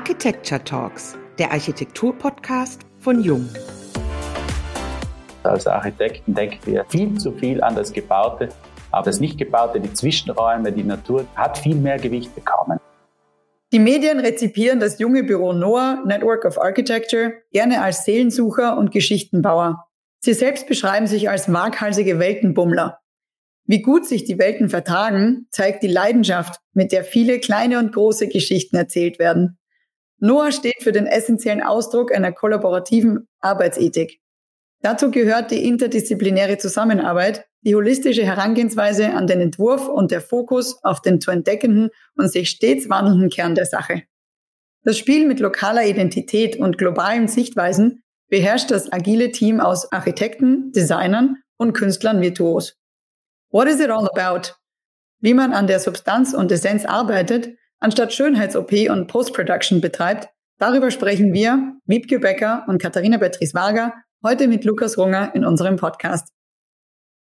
Architecture Talks, der Architektur-Podcast von Jung. Als Architekten denken wir viel zu viel an das Gebaute, aber das Nicht-Gebaute, die Zwischenräume, die Natur, hat viel mehr Gewicht bekommen. Die Medien rezipieren das junge Büro NOAA, Network of Architecture, gerne als Seelensucher und Geschichtenbauer. Sie selbst beschreiben sich als waghalsige Weltenbummler. Wie gut sich die Welten vertragen, zeigt die Leidenschaft, mit der viele kleine und große Geschichten erzählt werden. NOAA steht für den essentiellen Ausdruck einer kollaborativen Arbeitsethik. Dazu gehört die interdisziplinäre Zusammenarbeit, die holistische Herangehensweise an den Entwurf und der Fokus auf den zu entdeckenden und sich stets wandelnden Kern der Sache. Das Spiel mit lokaler Identität und globalen Sichtweisen beherrscht das agile Team aus Architekten, Designern und Künstlern virtuos. What is it all about? Wie man an der Substanz und Essenz arbeitet, anstatt Schönheits-OP und Post-Production betreibt, darüber sprechen wir, Wiebke Becker und Katharina Beatrice-Wager, heute mit Lukas Runger in unserem Podcast.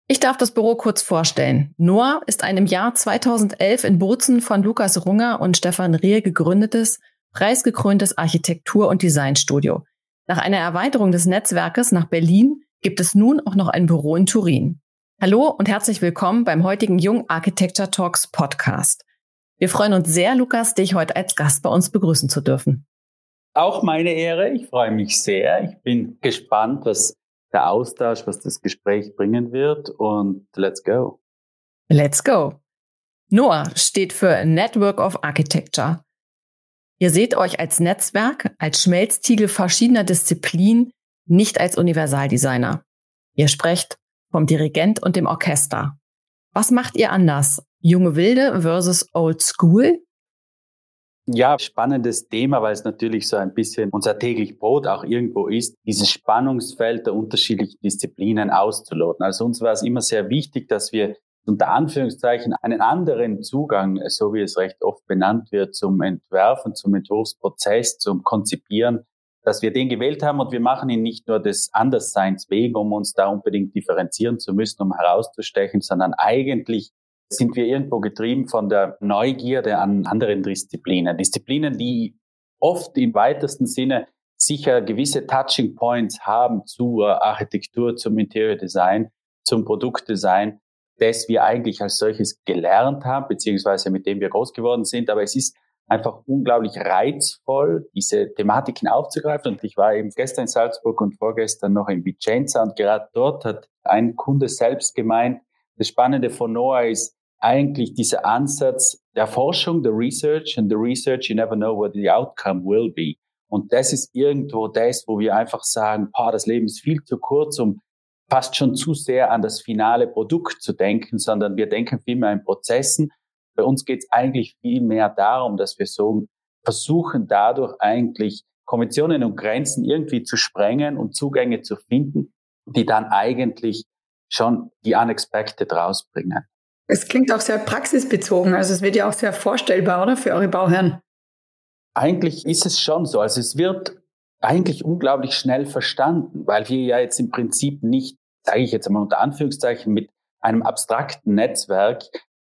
Ich darf das Büro kurz vorstellen. Noah ist ein im Jahr 2011 in Bozen von Lukas Runger und Stefan Rehe gegründetes, preisgekröntes Architektur- und Designstudio. Nach einer Erweiterung des Netzwerkes nach Berlin gibt es nun auch noch ein Büro in Turin. Hallo und herzlich willkommen beim heutigen Jung Architecture Talks Podcast. Wir freuen uns sehr, Lukas, dich heute als Gast bei uns begrüßen zu dürfen. Auch meine Ehre. Ich freue mich sehr. Ich bin gespannt, was der Austausch, was das Gespräch bringen wird. Und let's go. Let's go. NOAA steht für Network of Architecture. Ihr seht euch als Netzwerk, als Schmelztiegel verschiedener Disziplinen, nicht als Universaldesigner. Ihr sprecht vom Dirigent und dem Orchester. Was macht ihr anders? Junge Wilde versus Old School? Ja, spannendes Thema, weil es natürlich so ein bisschen unser täglich Brot auch irgendwo ist, dieses Spannungsfeld der unterschiedlichen Disziplinen auszuloten. Also uns war es immer sehr wichtig, dass wir unter Anführungszeichen einen anderen Zugang, so wie es recht oft benannt wird, zum Entwerfen, zum Entwurfsprozess, zum Konzipieren, dass wir den gewählt haben und wir machen ihn nicht nur des Andersseins wegen, um uns da unbedingt differenzieren zu müssen, um herauszustechen, sondern eigentlich sind wir irgendwo getrieben von der Neugierde an anderen Disziplinen. Disziplinen, die oft im weitesten Sinne sicher gewisse Touching Points haben zur Architektur, zum Interior Design, zum Produktdesign, das wir eigentlich als solches gelernt haben, beziehungsweise mit dem wir groß geworden sind. Aber es ist einfach unglaublich reizvoll, diese Thematiken aufzugreifen. Und ich war eben gestern in Salzburg und vorgestern noch in Vicenza und gerade dort hat ein Kunde selbst gemeint, das Spannende von Noah ist eigentlich dieser Ansatz der Forschung, der Research, and the research, you never know what the outcome will be. Und das ist irgendwo das, wo wir einfach sagen, boah, das Leben ist viel zu kurz, um fast schon zu sehr an das finale Produkt zu denken, sondern wir denken viel mehr in Prozessen. Bei uns geht es eigentlich viel mehr darum, dass wir so versuchen, dadurch eigentlich Konventionen und Grenzen irgendwie zu sprengen und Zugänge zu finden, die dann eigentlich schon die Unexpected rausbringen. Es klingt auch sehr praxisbezogen, also es wird ja auch sehr vorstellbar, oder, für eure Bauherren? Eigentlich ist es schon so. Also es wird eigentlich unglaublich schnell verstanden, weil wir ja jetzt im Prinzip nicht, sage ich jetzt einmal unter Anführungszeichen, mit einem abstrakten Netzwerk,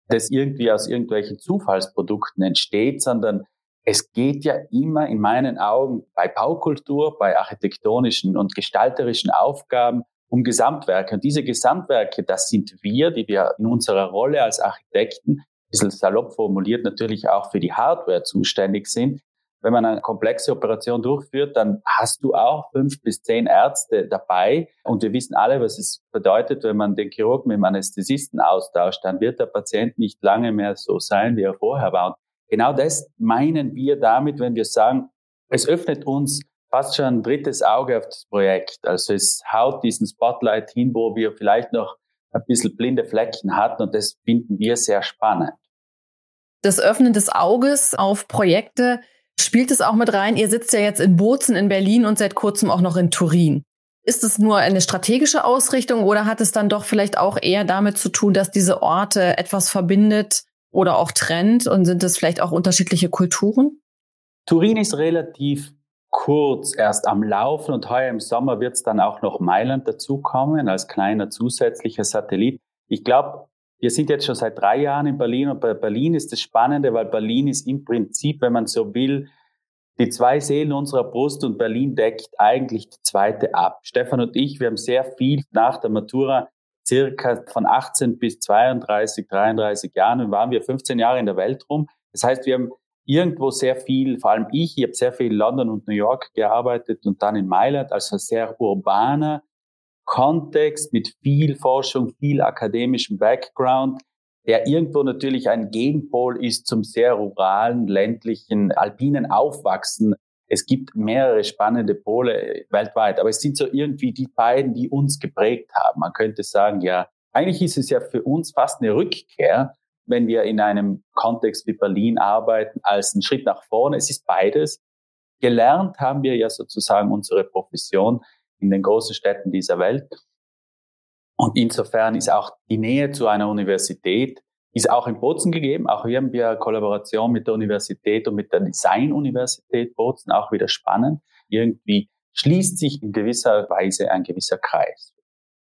das irgendwie aus irgendwelchen Zufallsprodukten entsteht, sondern es geht ja immer in meinen Augen bei Baukultur, bei architektonischen und gestalterischen Aufgaben um Gesamtwerke. Und diese Gesamtwerke, das sind wir, die wir in unserer Rolle als Architekten, ein bisschen salopp formuliert, natürlich auch für die Hardware zuständig sind. Wenn man eine komplexe Operation durchführt, dann hast du auch fünf bis zehn Ärzte dabei. Und wir wissen alle, was es bedeutet, wenn man den Chirurgen mit dem Anästhesisten austauscht, dann wird der Patient nicht lange mehr so sein, wie er vorher war. Und genau das meinen wir damit, wenn wir sagen, es öffnet uns fast schon ein drittes Auge auf das Projekt. Also es haut diesen Spotlight hin, wo wir vielleicht noch ein bisschen blinde Flecken hatten und das finden wir sehr spannend. Das Öffnen des Auges auf Projekte spielt es auch mit rein. Ihr sitzt ja jetzt in Bozen in Berlin und seit kurzem auch noch in Turin. Ist es nur eine strategische Ausrichtung oder hat es dann doch vielleicht auch eher damit zu tun, dass diese Orte etwas verbindet oder auch trennt und sind es vielleicht auch unterschiedliche Kulturen? Turin ist relativ kurz erst am Laufen und heuer im Sommer wird es dann auch noch Mailand dazukommen als kleiner zusätzlicher Satellit. Ich glaube, wir sind jetzt schon seit drei Jahren in Berlin und bei Berlin ist das Spannende, weil Berlin ist im Prinzip, wenn man so will, die zwei Seelen unserer Brust und Berlin deckt eigentlich die zweite ab. Stefan und ich, wir haben sehr viel nach der Matura, circa von 18 bis 32, 33 Jahren, waren wir 15 Jahre in der Welt rum. Das heißt, wir haben irgendwo sehr viel, vor allem ich, ich habe sehr viel in London und New York gearbeitet und dann in Mailand, also sehr urbaner Kontext mit viel Forschung, viel akademischem Background, der irgendwo natürlich ein Gegenpol ist zum sehr ruralen, ländlichen, alpinen Aufwachsen. Es gibt mehrere spannende Pole weltweit, aber es sind so irgendwie die beiden, die uns geprägt haben. Man könnte sagen, ja, eigentlich ist es ja für uns fast eine Rückkehr, wenn wir in einem Kontext wie Berlin arbeiten, als ein Schritt nach vorne. Es ist beides. Gelernt haben wir ja sozusagen unsere Profession in den großen Städten dieser Welt. Und insofern ist auch die Nähe zu einer Universität, ist auch in Bozen gegeben. Auch hier haben wir Kollaboration mit der Universität und mit der Design-Universität Bozen, auch wieder spannend. Irgendwie schließt sich in gewisser Weise ein gewisser Kreis.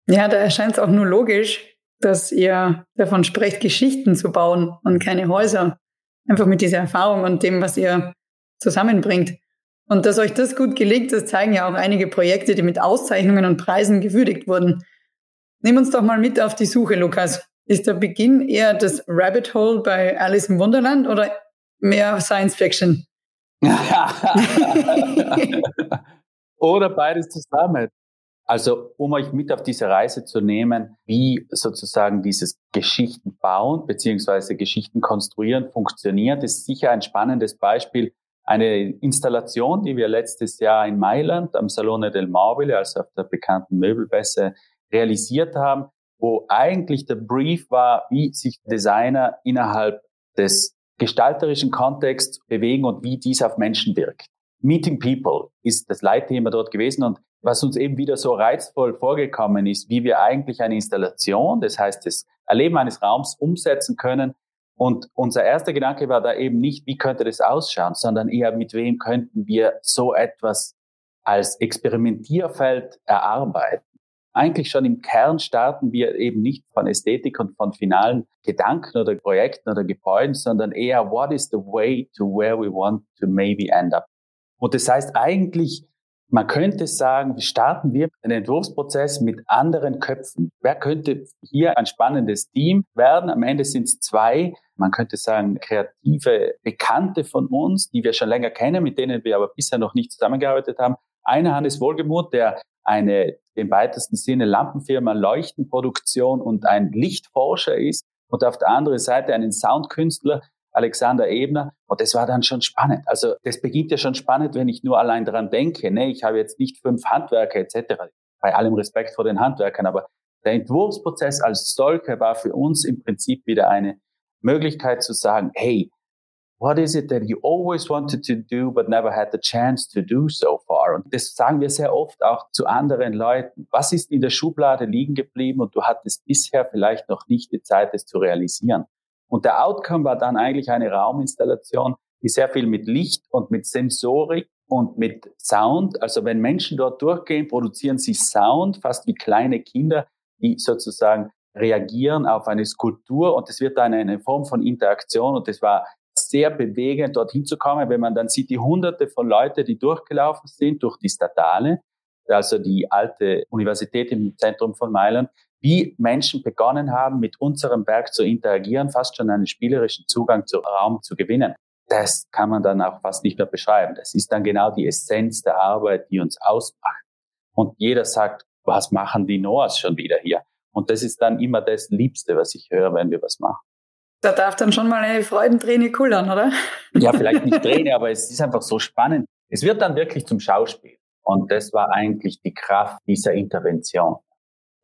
Ja, da erscheint es auch nur logisch, dass ihr davon sprecht, Geschichten zu bauen und keine Häuser. Einfach mit dieser Erfahrung und dem, was ihr zusammenbringt. Und dass euch das gut gelingt, das zeigen ja auch einige Projekte, die mit Auszeichnungen und Preisen gewürdigt wurden. Nimm uns doch mal mit auf die Suche, Lukas. Ist der Beginn eher das Rabbit Hole bei Alice im Wunderland oder mehr Science Fiction? oder beides zusammen. Also, um euch mit auf diese Reise zu nehmen, wie sozusagen dieses Geschichten bauen beziehungsweise Geschichten konstruieren funktioniert, ist sicher ein spannendes Beispiel. Eine Installation, die wir letztes Jahr in Mailand am Salone del Mobile, also auf der bekannten Möbelbässe, realisiert haben, wo eigentlich der Brief war, wie sich Designer innerhalb des gestalterischen Kontexts bewegen und wie dies auf Menschen wirkt. Meeting People ist das Leitthema dort gewesen und was uns eben wieder so reizvoll vorgekommen ist, wie wir eigentlich eine Installation, das heißt das Erleben eines Raums umsetzen können. Und unser erster Gedanke war da eben nicht, wie könnte das ausschauen, sondern eher, mit wem könnten wir so etwas als Experimentierfeld erarbeiten. Eigentlich schon im Kern starten wir eben nicht von Ästhetik und von finalen Gedanken oder Projekten oder Gebäuden, sondern eher, what is the way to where we want to maybe end up? Und das heißt eigentlich, man könnte sagen, starten wir einen Entwurfsprozess mit anderen Köpfen. Wer könnte hier ein spannendes Team werden? Am Ende sind es zwei, man könnte sagen, kreative Bekannte von uns, die wir schon länger kennen, mit denen wir aber bisher noch nicht zusammengearbeitet haben. Einer Hannes Wohlgemuth, der eine im weitesten Sinne Lampenfirma, Leuchtenproduktion und ein Lichtforscher ist. Und auf der anderen Seite einen Soundkünstler, Alexander Ebner. Und das war dann schon spannend. Also das beginnt ja schon spannend, wenn ich nur allein daran denke. Nee, ich habe jetzt nicht fünf Handwerker etc. Bei allem Respekt vor den Handwerkern, aber der Entwurfsprozess als solcher war für uns im Prinzip wieder eine Möglichkeit zu sagen, hey, what is it that you always wanted to do but never had the chance to do so far? Und das sagen wir sehr oft auch zu anderen Leuten. Was ist in der Schublade liegen geblieben und du hattest bisher vielleicht noch nicht die Zeit, es zu realisieren? Und der Outcome war dann eigentlich eine Rauminstallation, die sehr viel mit Licht und mit Sensorik und mit Sound, also wenn Menschen dort durchgehen, produzieren sie Sound, fast wie kleine Kinder, die sozusagen reagieren auf eine Skulptur und es wird dann eine Form von Interaktion und es war sehr bewegend, dorthin zu kommen, wenn man dann sieht, die hunderte von Leuten, die durchgelaufen sind durch die Statale, also die alte Universität im Zentrum von Mailand, wie Menschen begonnen haben, mit unserem Werk zu interagieren, fast schon einen spielerischen Zugang zu Raum zu gewinnen. Das kann man dann auch fast nicht mehr beschreiben. Das ist dann genau die Essenz der Arbeit, die uns ausmacht. Und jeder sagt, was machen die Noahs schon wieder hier? Und das ist dann immer das Liebste, was ich höre, wenn wir was machen. Da darf dann schon mal eine Freudenträne kullern, oder? Ja, vielleicht nicht Träne, aber es ist einfach so spannend. Es wird dann wirklich zum Schauspiel. Und das war eigentlich die Kraft dieser Intervention.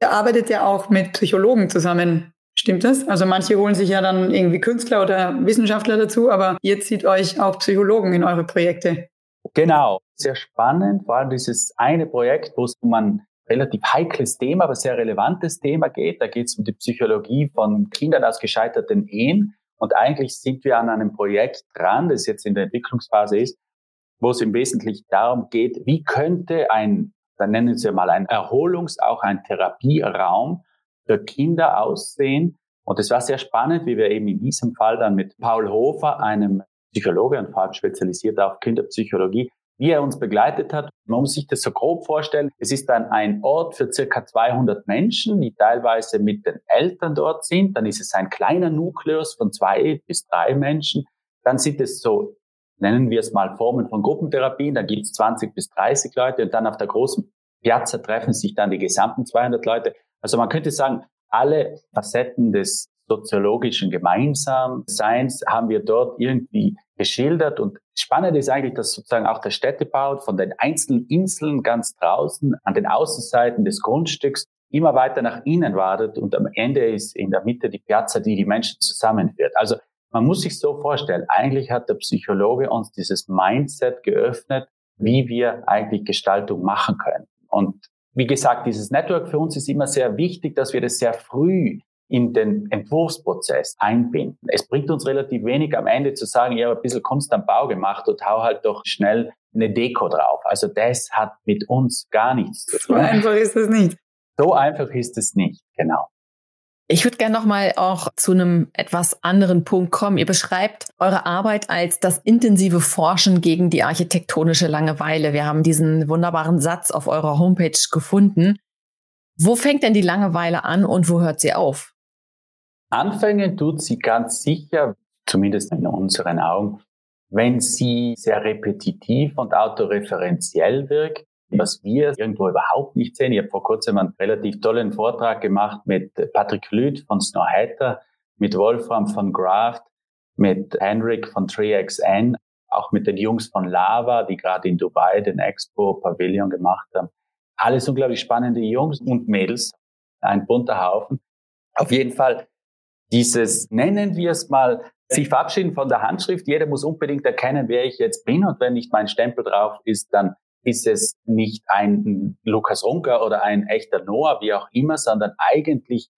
Ihr arbeitet ja auch mit Psychologen zusammen. Stimmt das? Also manche holen sich ja dann irgendwie Künstler oder Wissenschaftler dazu, aber ihr zieht euch auch Psychologen in eure Projekte. Genau, sehr spannend, vor allem dieses eine Projekt, wo es um ein relativ heikles Thema, aber sehr relevantes Thema geht. Da geht es um die Psychologie von Kindern aus gescheiterten Ehen. Und eigentlich sind wir an einem Projekt dran, das jetzt in der Entwicklungsphase ist, wo es im Wesentlichen darum geht, wie könnte ein dann nennen Sie mal ein Erholungs-, auch ein Therapieraum für Kinder aussehen. Und es war sehr spannend, wie wir eben in diesem Fall dann mit Paul Hofer, einem Psychologe und vor allem spezialisiert auf Kinderpsychologie, wie er uns begleitet hat. Man muss sich das so grob vorstellen. Es ist dann ein Ort für circa 200 Menschen, die teilweise mit den Eltern dort sind. Dann ist es ein kleiner Nukleus von zwei bis drei Menschen. Dann sind es so, nennen wir es mal Formen von Gruppentherapien. Da gibt es 20 bis 30 Leute und dann auf der großen Piazza treffen sich dann die gesamten 200 Leute. Also man könnte sagen, alle Facetten des soziologischen Gemeinsamseins haben wir dort irgendwie geschildert. Und spannend ist eigentlich, dass sozusagen auch der Städtebau von den einzelnen Inseln ganz draußen an den Außenseiten des Grundstücks immer weiter nach innen wartet und am Ende ist in der Mitte die Piazza, die die Menschen zusammenführt. Also man muss sich so vorstellen, eigentlich hat der Psychologe uns dieses Mindset geöffnet, wie wir eigentlich Gestaltung machen können. Und wie gesagt, dieses Network für uns ist immer sehr wichtig, dass wir das sehr früh in den Entwurfsprozess einbinden. Es bringt uns relativ wenig am Ende zu sagen, ich habe ein bisschen Kunst am Bau gemacht und hau halt doch schnell eine Deko drauf. Also das hat mit uns gar nichts zu tun. So einfach ist es nicht. So einfach ist es nicht, genau. Ich würde gerne nochmal auch zu einem etwas anderen Punkt kommen. Ihr beschreibt eure Arbeit als das intensive Forschen gegen die architektonische Langeweile. Wir haben diesen wunderbaren Satz auf eurer Homepage gefunden. Wo fängt denn die Langeweile an und wo hört sie auf? Anfangen tut sie ganz sicher, zumindest in unseren Augen, wenn sie sehr repetitiv und autoreferenziell wirkt, was wir irgendwo überhaupt nicht sehen. Ich habe vor kurzem einen relativ tollen Vortrag gemacht mit Patrick Lüth von Snowhatter, mit Wolfram von Graft, mit Henrik von 3XN, auch mit den Jungs von Lava, die gerade in Dubai den Expo Pavilion gemacht haben. Alles unglaublich spannende Jungs und Mädels, ein bunter Haufen. Auf jeden Fall dieses, nennen wir es mal, sich verabschieden von der Handschrift. Jeder muss unbedingt erkennen, wer ich jetzt bin. Und wenn nicht mein Stempel drauf ist, dann ist es nicht ein Lukas Runker oder ein echter Noah, wie auch immer, sondern eigentlich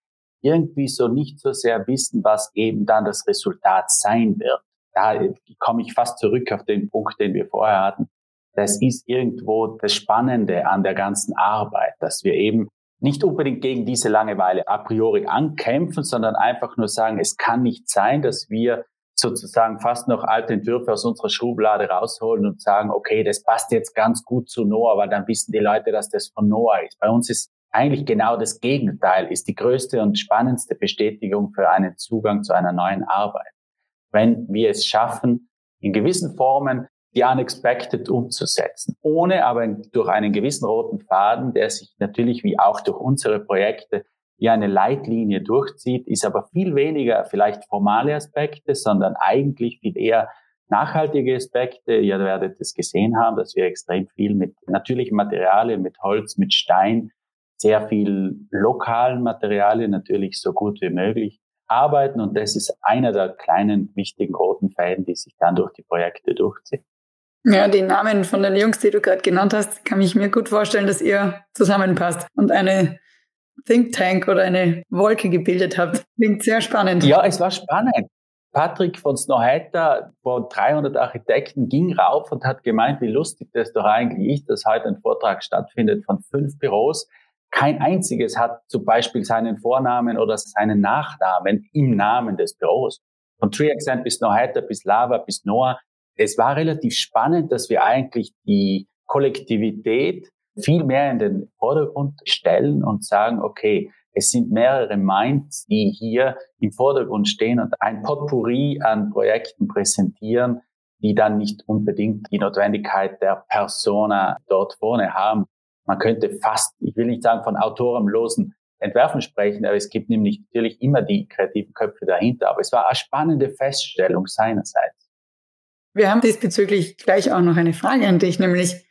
irgendwie so nicht so sehr wissen, was eben dann das Resultat sein wird. Da komme ich fast zurück auf den Punkt, den wir vorher hatten. Das ist irgendwo das Spannende an der ganzen Arbeit, dass wir eben nicht unbedingt gegen diese Langeweile a priori ankämpfen, sondern einfach nur sagen, es kann nicht sein, dass wir sozusagen fast noch alte Entwürfe aus unserer Schublade rausholen und sagen, okay, das passt jetzt ganz gut zu Noah, weil dann wissen die Leute, dass das von Noah ist. Bei uns ist eigentlich genau das Gegenteil, ist die größte und spannendste Bestätigung für einen Zugang zu einer neuen Arbeit. Wenn wir es schaffen, in gewissen Formen die Unexpected umzusetzen, ohne aber durch einen gewissen roten Faden, der sich natürlich wie auch durch unsere Projekte wie eine Leitlinie durchzieht, ist aber viel weniger vielleicht formale Aspekte, sondern eigentlich viel eher nachhaltige Aspekte. Ihr werdet es gesehen haben, dass wir extrem viel mit natürlichen Materialien, mit Holz, mit Stein, sehr viel lokalen Materialien natürlich so gut wie möglich arbeiten. Und das ist einer der kleinen wichtigen roten Fäden, die sich dann durch die Projekte durchziehen. Ja, die Namen von den Jungs, die du gerade genannt hast, kann ich mir gut vorstellen, dass ihr zusammenpasst und eine Think Tank oder eine Wolke gebildet habt. Klingt sehr spannend. Ja, es war spannend. Patrick von Snowhatter vor 300 Architekten ging rauf und hat gemeint, wie lustig das doch eigentlich ist, dass heute ein Vortrag stattfindet von fünf Büros. Kein einziges hat zum Beispiel seinen Vornamen oder seinen Nachnamen im Namen des Büros. Von TreeAccent bis Snowhatter bis Lava bis Noah es war relativ spannend, dass wir eigentlich die Kollektivität viel mehr in den Vordergrund stellen und sagen, okay, es sind mehrere Minds, die hier im Vordergrund stehen und ein Potpourri an Projekten präsentieren, die dann nicht unbedingt die Notwendigkeit der Persona dort vorne haben. Man könnte fast, ich will nicht sagen von autorenlosen Entwerfen sprechen, aber es gibt nämlich natürlich immer die kreativen Köpfe dahinter. Aber es war eine spannende Feststellung seinerseits. Wir haben diesbezüglich gleich auch noch eine Frage an dich, nämlich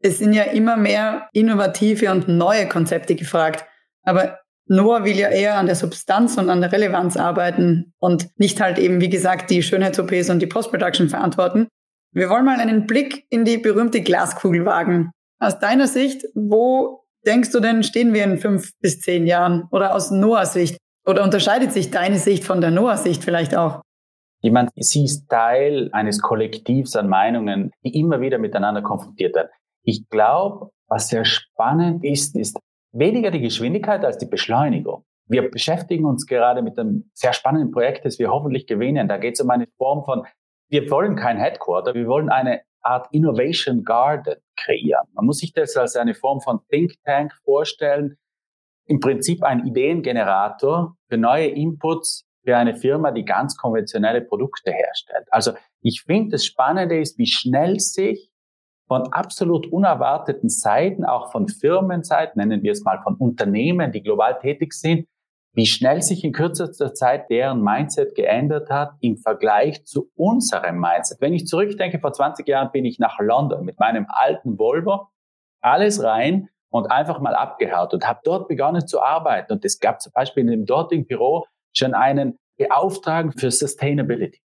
es sind ja immer mehr innovative und neue Konzepte gefragt. Aber Noah will ja eher an der Substanz und an der Relevanz arbeiten und nicht halt eben, wie gesagt, die Schönheits-OPs und die Post-Production verantworten. Wir wollen mal einen Blick in die berühmte Glaskugel wagen. Aus deiner Sicht, wo denkst du denn, stehen wir in fünf bis zehn Jahren? Oder aus Noahs Sicht? Oder unterscheidet sich deine Sicht von der Noahs Sicht vielleicht auch? Jemand, sie ist Teil eines Kollektivs an Meinungen, die immer wieder miteinander konfrontiert werden. Ich glaube, was sehr spannend ist, ist weniger die Geschwindigkeit als die Beschleunigung. Wir beschäftigen uns gerade mit einem sehr spannenden Projekt, das wir hoffentlich gewinnen. Da geht es um eine Form von wir wollen kein Headquarter, wir wollen eine Art Innovation Garden kreieren. Man muss sich das als eine Form von Think Tank vorstellen. Im Prinzip ein Ideengenerator für neue Inputs für eine Firma, die ganz konventionelle Produkte herstellt. Also ich finde, das Spannende ist, wie schnell sich von absolut unerwarteten Seiten, auch von Firmenseiten, nennen wir es mal von Unternehmen, die global tätig sind, wie schnell sich in kürzester Zeit deren Mindset geändert hat im Vergleich zu unserem Mindset. Wenn ich zurückdenke, vor 20 Jahren bin ich nach London mit meinem alten Volvo, alles rein und einfach mal abgehaut und habe dort begonnen zu arbeiten. Und es gab zum Beispiel in dem dortigen Büro schon einen Beauftragten für Sustainability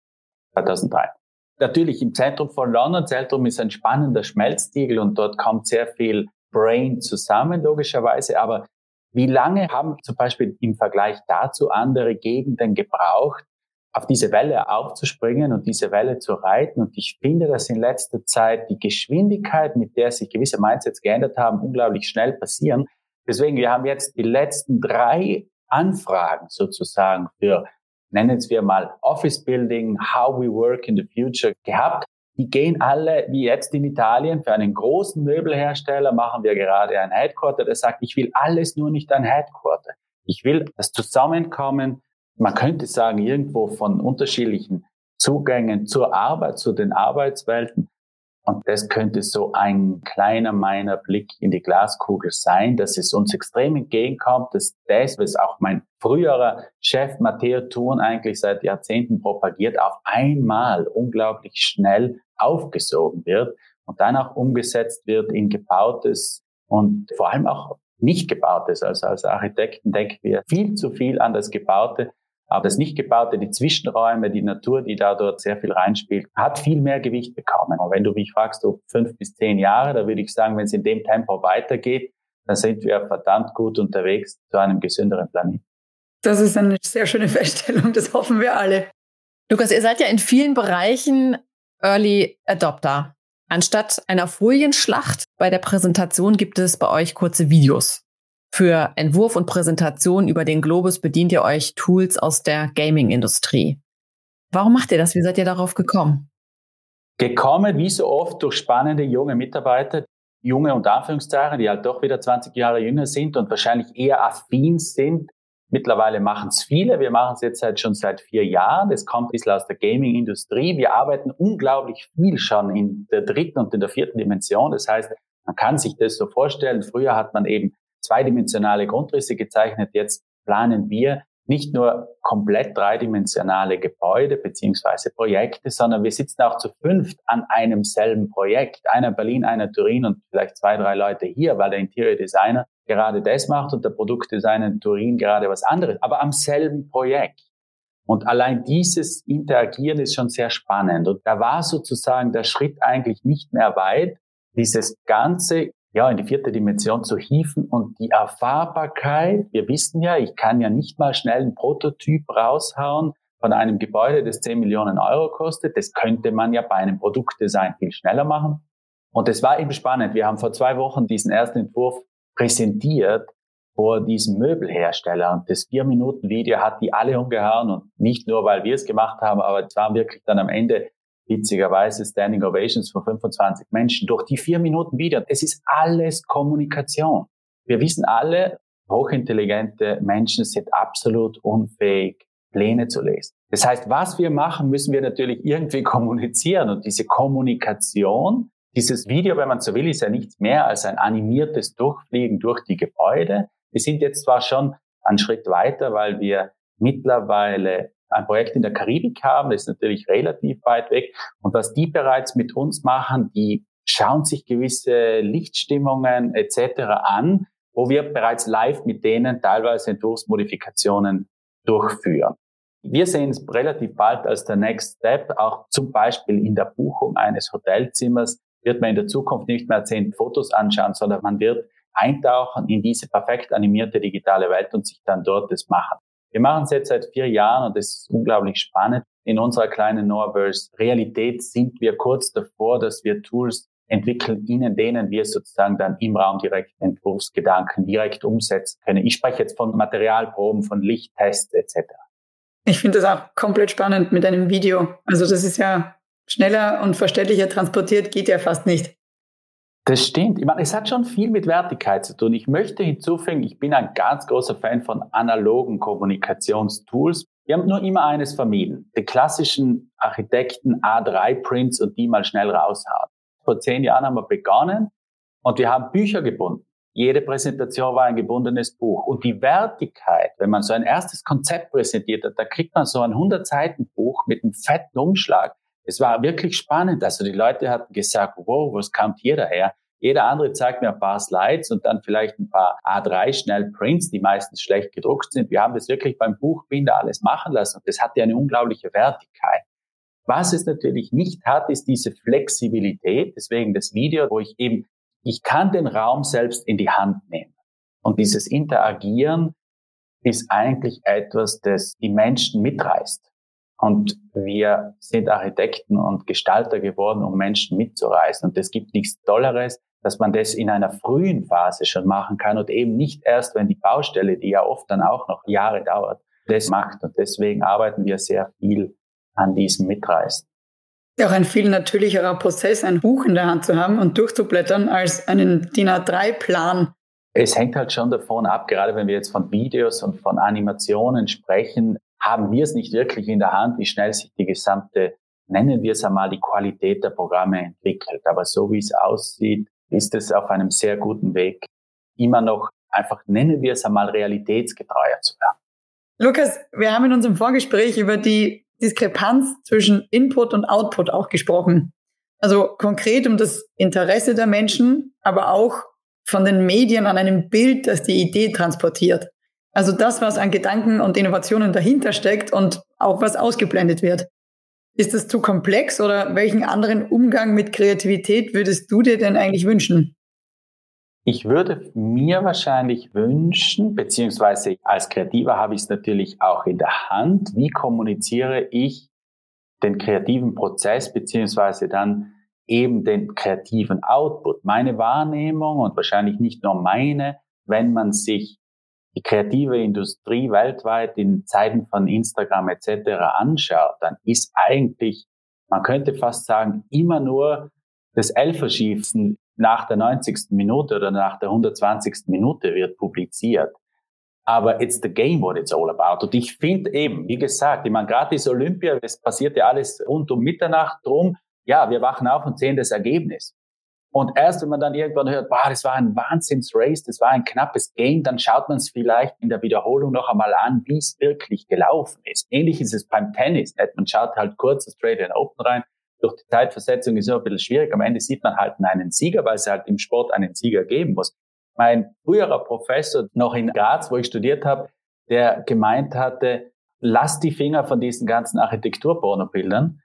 2003. Natürlich im Zentrum von London, Zentrum ist ein spannender Schmelztiegel und dort kommt sehr viel Brain zusammen, logischerweise, aber wie lange haben zum Beispiel im Vergleich dazu andere Gegenden gebraucht, auf diese Welle aufzuspringen und diese Welle zu reiten? Und ich finde, dass in letzter Zeit die Geschwindigkeit, mit der sich gewisse Mindsets geändert haben, unglaublich schnell passieren. Deswegen, wir haben jetzt die letzten drei Anfragen sozusagen für, nennen wir mal Office Building, How We Work in the Future gehabt die gehen alle, wie jetzt in Italien, für einen großen Möbelhersteller machen wir gerade ein Headquarter, der sagt, ich will alles nur nicht ein Headquarter. Ich will das Zusammenkommen, man könnte sagen, irgendwo von unterschiedlichen Zugängen zur Arbeit, zu den Arbeitswelten. Und das könnte so ein kleiner meiner Blick in die Glaskugel sein, dass es uns extrem entgegenkommt, dass das, was auch mein früherer Chef Matteo Thun eigentlich seit Jahrzehnten propagiert, auf einmal unglaublich schnell aufgesogen wird und dann auch umgesetzt wird in gebautes und vor allem auch nicht gebautes. Also als Architekten denken wir viel zu viel an das Gebaute, aber das nicht gebaute, die Zwischenräume, die Natur, die da dort sehr viel reinspielt, hat viel mehr Gewicht bekommen. Und wenn du mich fragst, ob fünf bis zehn Jahre, da würde ich sagen, wenn es in dem Tempo weitergeht, dann sind wir verdammt gut unterwegs zu einem gesünderen Planeten. Das ist eine sehr schöne Feststellung, das hoffen wir alle. Lukas, ihr seid ja in vielen Bereichen Early Adopter. Anstatt einer Folienschlacht bei der Präsentation gibt es bei euch kurze Videos. Für Entwurf und Präsentation über den Globus bedient ihr euch Tools aus der Gaming-Industrie. Warum macht ihr das? Wie seid ihr darauf gekommen? Gekommen, wie so oft, durch spannende junge Mitarbeiter, junge und Anführungszeichen, die halt doch wieder 20 Jahre jünger sind und wahrscheinlich eher affin sind Mittlerweile machen es viele. Wir machen es jetzt seit, schon seit vier Jahren. Es kommt ein bisschen aus der Gaming-Industrie. Wir arbeiten unglaublich viel schon in der dritten und in der vierten Dimension. Das heißt, man kann sich das so vorstellen. Früher hat man eben zweidimensionale Grundrisse gezeichnet. Jetzt planen wir nicht nur komplett dreidimensionale Gebäude beziehungsweise Projekte, sondern wir sitzen auch zu fünft an einem selben Projekt. Einer Berlin, einer Turin und vielleicht zwei, drei Leute hier, weil der Interior Designer gerade das macht und der Produktdesigner in Turin gerade was anderes, aber am selben Projekt. Und allein dieses Interagieren ist schon sehr spannend. Und da war sozusagen der Schritt eigentlich nicht mehr weit, dieses Ganze ja, in die vierte Dimension zu hieven und die Erfahrbarkeit. Wir wissen ja, ich kann ja nicht mal schnell einen Prototyp raushauen von einem Gebäude, das 10 Millionen Euro kostet. Das könnte man ja bei einem Produktdesign viel schneller machen. Und es war eben spannend. Wir haben vor zwei Wochen diesen ersten Entwurf präsentiert vor diesem Möbelhersteller. Und das Vier-Minuten-Video hat die alle umgehauen und nicht nur, weil wir es gemacht haben, aber es waren wirklich dann am Ende witzigerweise Standing Ovations von 25 Menschen durch die vier Minuten Video. Es ist alles Kommunikation. Wir wissen alle, hochintelligente Menschen sind absolut unfähig, Pläne zu lesen. Das heißt, was wir machen, müssen wir natürlich irgendwie kommunizieren. Und diese Kommunikation, dieses Video, wenn man so will, ist ja nichts mehr als ein animiertes Durchfliegen durch die Gebäude. Wir sind jetzt zwar schon einen Schritt weiter, weil wir mittlerweile ein Projekt in der Karibik haben, das ist natürlich relativ weit weg. Und was die bereits mit uns machen, die schauen sich gewisse Lichtstimmungen etc. an, wo wir bereits live mit denen teilweise Entwurfsmodifikationen durchführen. Wir sehen es relativ bald als der Next Step, auch zum Beispiel in der Buchung eines Hotelzimmers wird man in der Zukunft nicht mehr zehn Fotos anschauen, sondern man wird eintauchen in diese perfekt animierte digitale Welt und sich dann dort das machen. Wir machen es jetzt seit vier Jahren und es ist unglaublich spannend. In unserer kleinen Noahverse Realität sind wir kurz davor, dass wir Tools entwickeln, in denen wir sozusagen dann im Raum direkt Entwurfsgedanken direkt umsetzen können. Ich spreche jetzt von Materialproben, von Lichttests etc. Ich finde das auch komplett spannend mit einem Video. Also das ist ja schneller und verständlicher transportiert, geht ja fast nicht. Das stimmt. Ich meine, es hat schon viel mit Wertigkeit zu tun. Ich möchte hinzufügen, ich bin ein ganz großer Fan von analogen Kommunikationstools. Wir haben nur immer eines vermieden. Den klassischen Architekten A3-Prints und die mal schnell raushauen. Vor zehn Jahren haben wir begonnen und wir haben Bücher gebunden. Jede Präsentation war ein gebundenes Buch. Und die Wertigkeit, wenn man so ein erstes Konzept präsentiert hat, da kriegt man so ein 100-Seiten-Buch mit einem fetten Umschlag. Es war wirklich spannend. Also die Leute hatten gesagt, wow, was kommt hier daher? Jeder andere zeigt mir ein paar Slides und dann vielleicht ein paar A3 schnell Prints, die meistens schlecht gedruckt sind. Wir haben das wirklich beim Buchbinder alles machen lassen und das hatte eine unglaubliche Wertigkeit. Was es natürlich nicht hat, ist diese Flexibilität. Deswegen das Video, wo ich eben, ich kann den Raum selbst in die Hand nehmen. Und dieses Interagieren ist eigentlich etwas, das die Menschen mitreißt. Und wir sind Architekten und Gestalter geworden, um Menschen mitzureißen. Und es gibt nichts Tolleres, dass man das in einer frühen Phase schon machen kann und eben nicht erst, wenn die Baustelle, die ja oft dann auch noch Jahre dauert, das macht. Und deswegen arbeiten wir sehr viel an diesem Mitreißen. Auch ein viel natürlicherer Prozess, ein Buch in der Hand zu haben und durchzublättern, als einen DIN A3-Plan. Es hängt halt schon davon ab, gerade wenn wir jetzt von Videos und von Animationen sprechen, haben wir es nicht wirklich in der Hand, wie schnell sich die gesamte, nennen wir es einmal, die Qualität der Programme entwickelt. Aber so wie es aussieht, ist es auf einem sehr guten Weg, immer noch einfach, nennen wir es einmal, realitätsgetreuer zu werden. Lukas, wir haben in unserem Vorgespräch über die Diskrepanz zwischen Input und Output auch gesprochen. Also konkret um das Interesse der Menschen, aber auch von den Medien an einem Bild, das die Idee transportiert. Also das, was an Gedanken und Innovationen dahinter steckt und auch was ausgeblendet wird. Ist das zu komplex oder welchen anderen Umgang mit Kreativität würdest du dir denn eigentlich wünschen? Ich würde mir wahrscheinlich wünschen, beziehungsweise als Kreativer habe ich es natürlich auch in der Hand, wie kommuniziere ich den kreativen Prozess, beziehungsweise dann eben den kreativen Output. Meine Wahrnehmung und wahrscheinlich nicht nur meine, wenn man sich die kreative Industrie weltweit in Zeiten von Instagram etc. anschaut, dann ist eigentlich, man könnte fast sagen, immer nur das Elferschießen nach der 90. Minute oder nach der 120. Minute wird publiziert. Aber it's the game what it's all about. Und ich finde eben, wie gesagt, ich meine, gratis Olympia, es passiert ja alles rund um Mitternacht drum. Ja, wir wachen auf und sehen das Ergebnis. Und erst wenn man dann irgendwann hört, boah, das war ein Wahnsinns-Race, das war ein knappes Game, dann schaut man es vielleicht in der Wiederholung noch einmal an, wie es wirklich gelaufen ist. Ähnlich ist es beim Tennis. Nicht? Man schaut halt kurz das Australian Open rein. Durch die Zeitversetzung ist es immer ein bisschen schwierig. Am Ende sieht man halt einen Sieger, weil es halt im Sport einen Sieger geben muss. Mein früherer Professor noch in Graz, wo ich studiert habe, der gemeint hatte, lasst die Finger von diesen ganzen Architekturpornobildern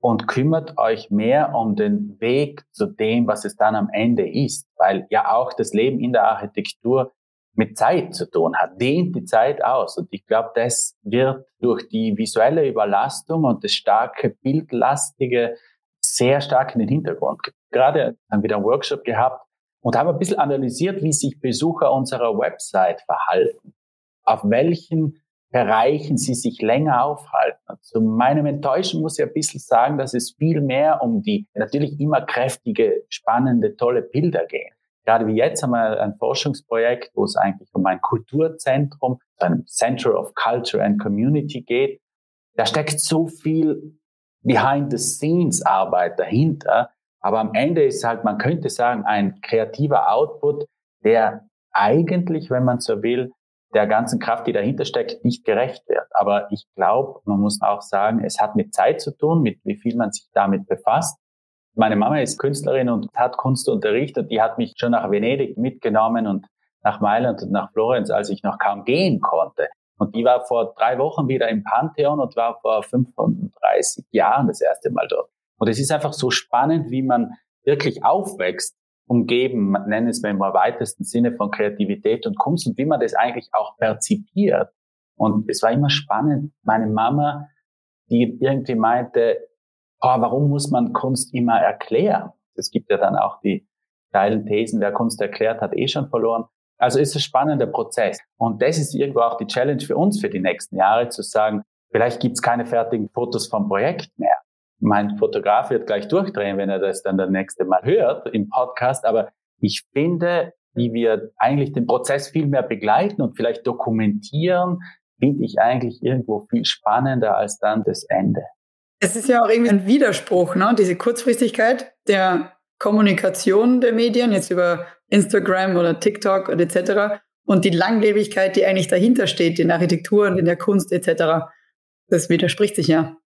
und kümmert euch mehr um den Weg zu dem, was es dann am Ende ist, weil ja auch das Leben in der Architektur mit Zeit zu tun hat, dehnt die Zeit aus. Und ich glaube, das wird durch die visuelle Überlastung und das starke Bildlastige sehr stark in den Hintergrund. Gerade haben wir einen Workshop gehabt und haben ein bisschen analysiert, wie sich Besucher unserer Website verhalten. Auf welchen Bereichen sie sich länger aufhalten. Zu meinem Enttäuschen muss ich ein bisschen sagen, dass es viel mehr um die natürlich immer kräftige, spannende, tolle Bilder geht. Gerade wie jetzt haben wir ein Forschungsprojekt, wo es eigentlich um ein Kulturzentrum, ein Center of Culture and Community geht. Da steckt so viel Behind-the-Scenes-Arbeit dahinter. Aber am Ende ist halt, man könnte sagen, ein kreativer Output, der eigentlich, wenn man so will, der ganzen Kraft, die dahinter steckt, nicht gerecht wird. Aber ich glaube, man muss auch sagen, es hat mit Zeit zu tun, mit wie viel man sich damit befasst. Meine Mama ist Künstlerin und hat Kunst unterrichtet. Die hat mich schon nach Venedig mitgenommen und nach Mailand und nach Florenz, als ich noch kaum gehen konnte. Und die war vor drei Wochen wieder im Pantheon und war vor 35 Jahren das erste Mal dort. Und es ist einfach so spannend, wie man wirklich aufwächst umgeben, nennen es mal im weitesten Sinne von Kreativität und Kunst und wie man das eigentlich auch perzipiert. Und es war immer spannend. Meine Mama, die irgendwie meinte, oh, warum muss man Kunst immer erklären? Es gibt ja dann auch die steilen Thesen, wer Kunst erklärt, hat eh schon verloren. Also ist es ein spannender Prozess. Und das ist irgendwo auch die Challenge für uns für die nächsten Jahre, zu sagen, vielleicht gibt's keine fertigen Fotos vom Projekt mehr. Mein Fotograf wird gleich durchdrehen, wenn er das dann das nächste Mal hört im Podcast. Aber ich finde, wie wir eigentlich den Prozess viel mehr begleiten und vielleicht dokumentieren, finde ich eigentlich irgendwo viel spannender als dann das Ende. Es ist ja auch irgendwie ein Widerspruch, ne? diese Kurzfristigkeit der Kommunikation der Medien, jetzt über Instagram oder TikTok und etc. Und die Langlebigkeit, die eigentlich dahinter steht, in Architektur und in der Kunst etc. Das widerspricht sich ja.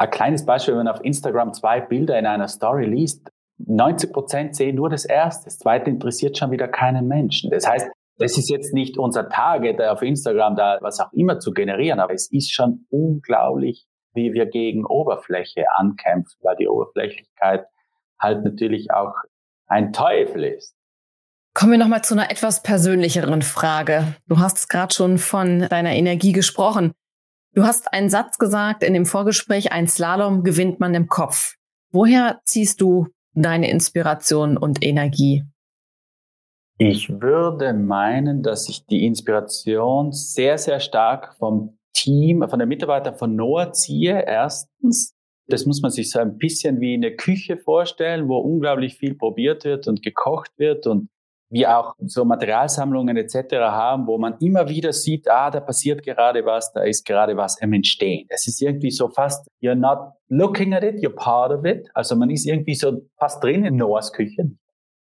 Ein kleines Beispiel, wenn man auf Instagram zwei Bilder in einer Story liest, 90 Prozent sehen nur das erste, das zweite interessiert schon wieder keinen Menschen. Das heißt, das ist jetzt nicht unser Target, auf Instagram da was auch immer zu generieren, aber es ist schon unglaublich, wie wir gegen Oberfläche ankämpfen, weil die Oberflächlichkeit halt natürlich auch ein Teufel ist. Kommen wir nochmal zu einer etwas persönlicheren Frage. Du hast gerade schon von deiner Energie gesprochen. Du hast einen Satz gesagt in dem Vorgespräch, ein Slalom gewinnt man im Kopf. Woher ziehst du deine Inspiration und Energie? Ich würde meinen, dass ich die Inspiration sehr, sehr stark vom Team, von den Mitarbeitern von Noah ziehe. Erstens, das muss man sich so ein bisschen wie eine Küche vorstellen, wo unglaublich viel probiert wird und gekocht wird und wir auch so Materialsammlungen etc. haben, wo man immer wieder sieht, ah, da passiert gerade was, da ist gerade was im Entstehen. Es ist irgendwie so fast, you're not looking at it, you're part of it. Also man ist irgendwie so fast drin in Noahs Küche.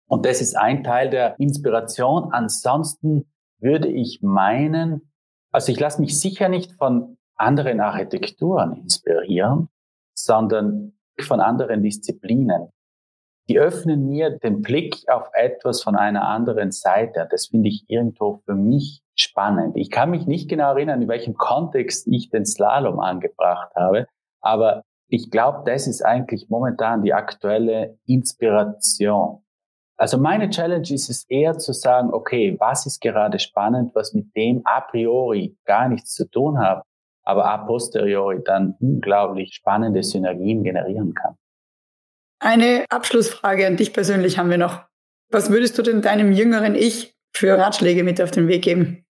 Und das ist ein Teil der Inspiration. Ansonsten würde ich meinen, also ich lasse mich sicher nicht von anderen Architekturen inspirieren, sondern von anderen Disziplinen die öffnen mir den Blick auf etwas von einer anderen Seite. Das finde ich irgendwo für mich spannend. Ich kann mich nicht genau erinnern, in welchem Kontext ich den Slalom angebracht habe, aber ich glaube, das ist eigentlich momentan die aktuelle Inspiration. Also meine Challenge ist es eher zu sagen, okay, was ist gerade spannend, was mit dem a priori gar nichts zu tun hat, aber a posteriori dann unglaublich spannende Synergien generieren kann. Eine Abschlussfrage an dich persönlich haben wir noch. Was würdest du denn deinem jüngeren Ich für Ratschläge mit auf den Weg geben?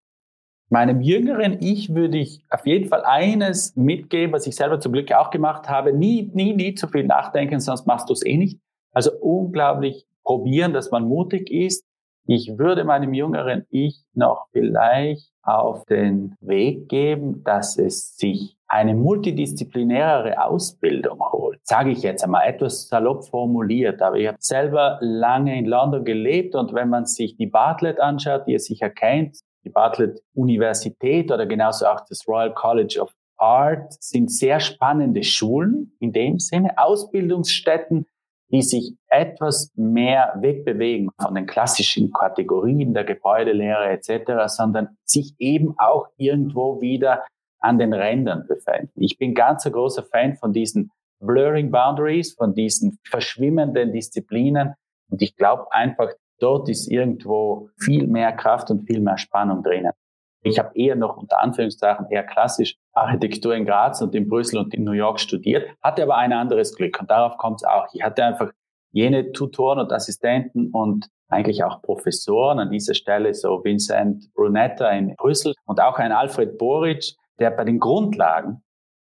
Meinem jüngeren Ich würde ich auf jeden Fall eines mitgeben, was ich selber zum Glück auch gemacht habe. Nie, nie, nie zu viel nachdenken, sonst machst du es eh nicht. Also unglaublich probieren, dass man mutig ist. Ich würde meinem jüngeren Ich noch vielleicht auf den Weg geben, dass es sich eine multidisziplinärere Ausbildung holt, sage ich jetzt einmal etwas salopp formuliert, aber ich habe selber lange in London gelebt und wenn man sich die Bartlett anschaut, die ihr sicher kennt, die Bartlett Universität oder genauso auch das Royal College of Art sind sehr spannende Schulen in dem Sinne, Ausbildungsstätten, die sich etwas mehr wegbewegen von den klassischen Kategorien der Gebäudelehre etc., sondern sich eben auch irgendwo wieder an den Rändern befinden. Ich bin ganz ein großer Fan von diesen Blurring Boundaries, von diesen verschwimmenden Disziplinen. Und ich glaube einfach, dort ist irgendwo viel mehr Kraft und viel mehr Spannung drinnen. Ich habe eher noch unter Anführungszeichen eher klassisch Architektur in Graz und in Brüssel und in New York studiert, hatte aber ein anderes Glück und darauf kommt es auch. Ich hatte einfach jene Tutoren und Assistenten und eigentlich auch Professoren an dieser Stelle, so Vincent Brunetta in Brüssel und auch ein Alfred Boric, der bei den Grundlagen,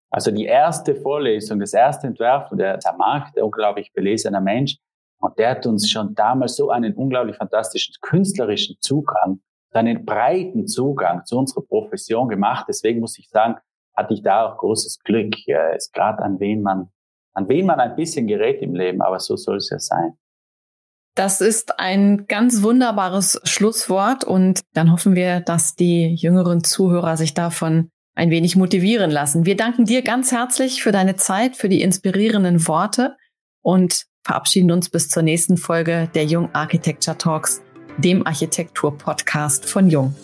also die erste Vorlesung, das erste Entwerfen, der Zermarkt, der unglaublich belesener Mensch, und der hat uns schon damals so einen unglaublich fantastischen künstlerischen Zugang, einen breiten Zugang zu unserer Profession gemacht. Deswegen muss ich sagen, hatte ich da auch großes Glück. Ja, ist gerade an wen man, an wen man ein bisschen gerät im Leben, aber so soll es ja sein. Das ist ein ganz wunderbares Schlusswort und dann hoffen wir, dass die jüngeren Zuhörer sich davon ein wenig motivieren lassen. Wir danken dir ganz herzlich für deine Zeit, für die inspirierenden Worte und verabschieden uns bis zur nächsten Folge der Jung Architecture Talks, dem Architektur-Podcast von Jung.